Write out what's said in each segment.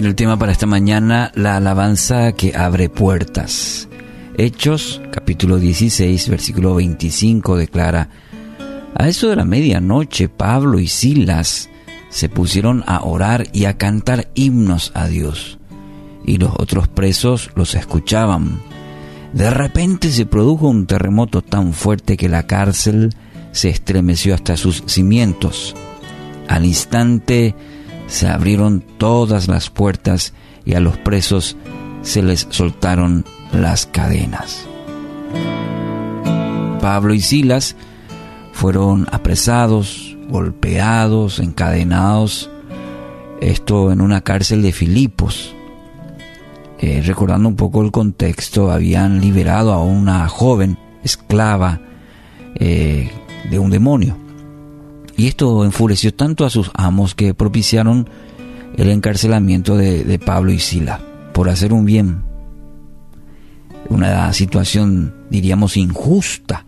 tema para esta mañana, la alabanza que abre puertas. Hechos, capítulo 16, versículo 25 declara, A eso de la medianoche, Pablo y Silas se pusieron a orar y a cantar himnos a Dios, y los otros presos los escuchaban. De repente se produjo un terremoto tan fuerte que la cárcel se estremeció hasta sus cimientos. Al instante se abrieron todas las puertas y a los presos se les soltaron las cadenas. Pablo y Silas fueron apresados, golpeados, encadenados, esto en una cárcel de Filipos. Eh, recordando un poco el contexto, habían liberado a una joven esclava eh, de un demonio. Y esto enfureció tanto a sus amos que propiciaron el encarcelamiento de, Pablo y Sila por hacer un bien. Una situación, diríamos, injusta.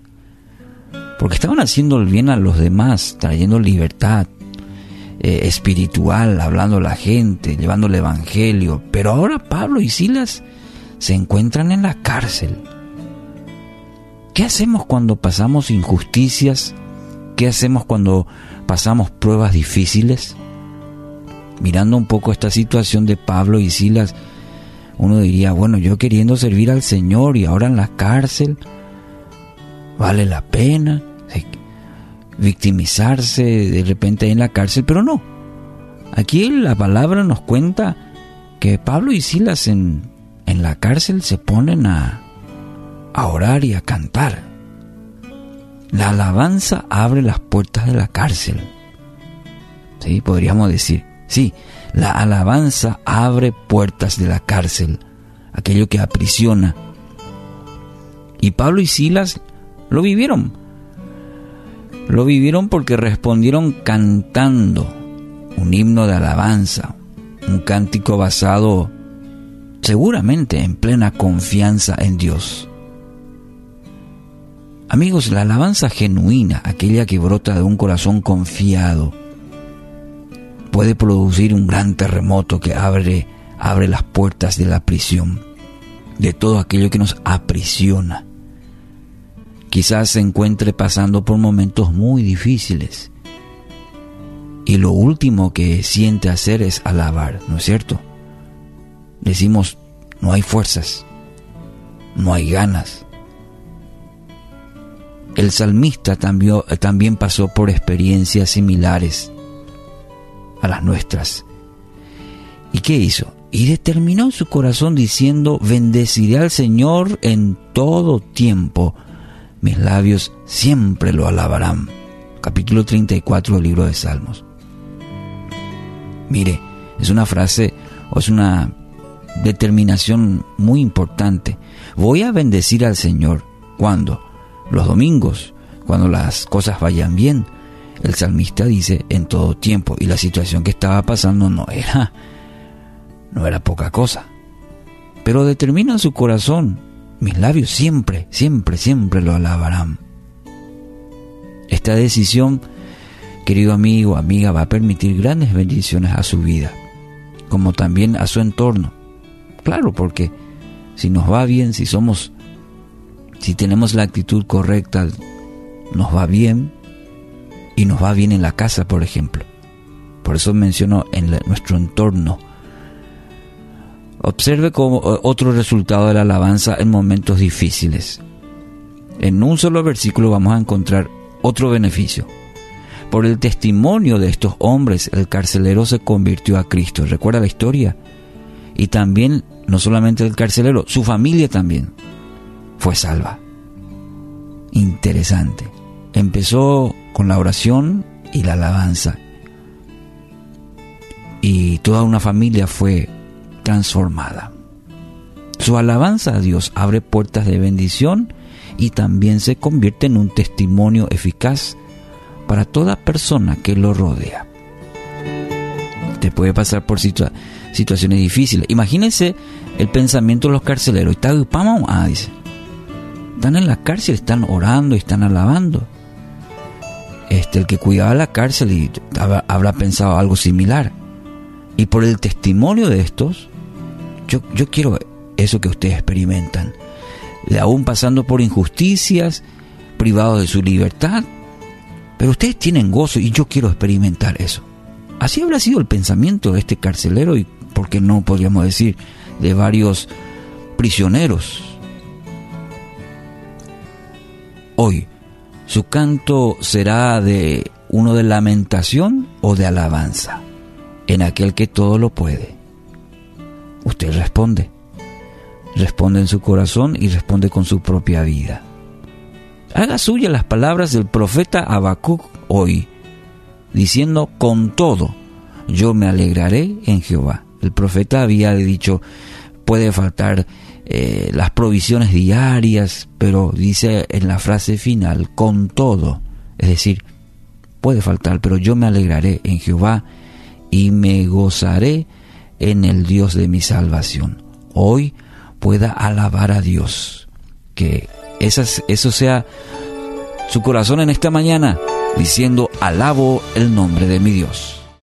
Porque estaban haciendo el bien a los demás, trayendo libertad eh, espiritual, hablando a la gente, llevando el evangelio. Pero ahora Pablo y Silas se encuentran en la cárcel. ¿Qué hacemos cuando pasamos injusticias ¿Qué hacemos cuando pasamos pruebas difíciles? Mirando un poco esta situación de Pablo y Silas, uno diría, bueno, yo queriendo servir al Señor y ahora en la cárcel, vale la pena victimizarse de repente en la cárcel, pero no. Aquí la palabra nos cuenta que Pablo y Silas en, en la cárcel se ponen a, a orar y a cantar. La alabanza abre las puertas de la cárcel. Sí, podríamos decir. Sí, la alabanza abre puertas de la cárcel, aquello que aprisiona. Y Pablo y Silas lo vivieron. Lo vivieron porque respondieron cantando un himno de alabanza, un cántico basado seguramente en plena confianza en Dios. Amigos, la alabanza genuina, aquella que brota de un corazón confiado, puede producir un gran terremoto que abre, abre las puertas de la prisión, de todo aquello que nos aprisiona. Quizás se encuentre pasando por momentos muy difíciles y lo último que siente hacer es alabar, ¿no es cierto? Decimos, no hay fuerzas, no hay ganas, el salmista también, también pasó por experiencias similares a las nuestras. ¿Y qué hizo? Y determinó en su corazón diciendo, bendeciré al Señor en todo tiempo, mis labios siempre lo alabarán. Capítulo 34 del libro de Salmos. Mire, es una frase o es una determinación muy importante. Voy a bendecir al Señor. ¿Cuándo? Los domingos, cuando las cosas vayan bien. El salmista dice en todo tiempo y la situación que estaba pasando no era no era poca cosa. Pero determina su corazón, mis labios siempre, siempre, siempre lo alabarán. Esta decisión, querido amigo, amiga, va a permitir grandes bendiciones a su vida, como también a su entorno. Claro, porque si nos va bien, si somos si tenemos la actitud correcta, nos va bien y nos va bien en la casa, por ejemplo. Por eso menciono en nuestro entorno. Observe como otro resultado de la alabanza en momentos difíciles. En un solo versículo vamos a encontrar otro beneficio. Por el testimonio de estos hombres, el carcelero se convirtió a Cristo. ¿Recuerda la historia? Y también, no solamente el carcelero, su familia también fue salva. Interesante. Empezó con la oración y la alabanza. Y toda una familia fue transformada. Su alabanza a Dios abre puertas de bendición y también se convierte en un testimonio eficaz para toda persona que lo rodea. Te puede pasar por situaciones difíciles. Imagínense el pensamiento de los carceleros. Ah, dice están en la cárcel, están orando y están alabando. Este, el que cuidaba la cárcel y habrá pensado algo similar. Y por el testimonio de estos, yo, yo quiero eso que ustedes experimentan. De aún pasando por injusticias, privados de su libertad, pero ustedes tienen gozo y yo quiero experimentar eso. Así habrá sido el pensamiento de este carcelero y, ¿por qué no podríamos decir, de varios prisioneros? Hoy, su canto será de uno de lamentación o de alabanza en aquel que todo lo puede. Usted responde. Responde en su corazón y responde con su propia vida. Haga suya las palabras del profeta Habacuc hoy, diciendo con todo, yo me alegraré en Jehová. El profeta había dicho, puede faltar eh, las provisiones diarias, pero dice en la frase final, con todo, es decir, puede faltar, pero yo me alegraré en Jehová y me gozaré en el Dios de mi salvación. Hoy pueda alabar a Dios, que esas, eso sea su corazón en esta mañana, diciendo, alabo el nombre de mi Dios.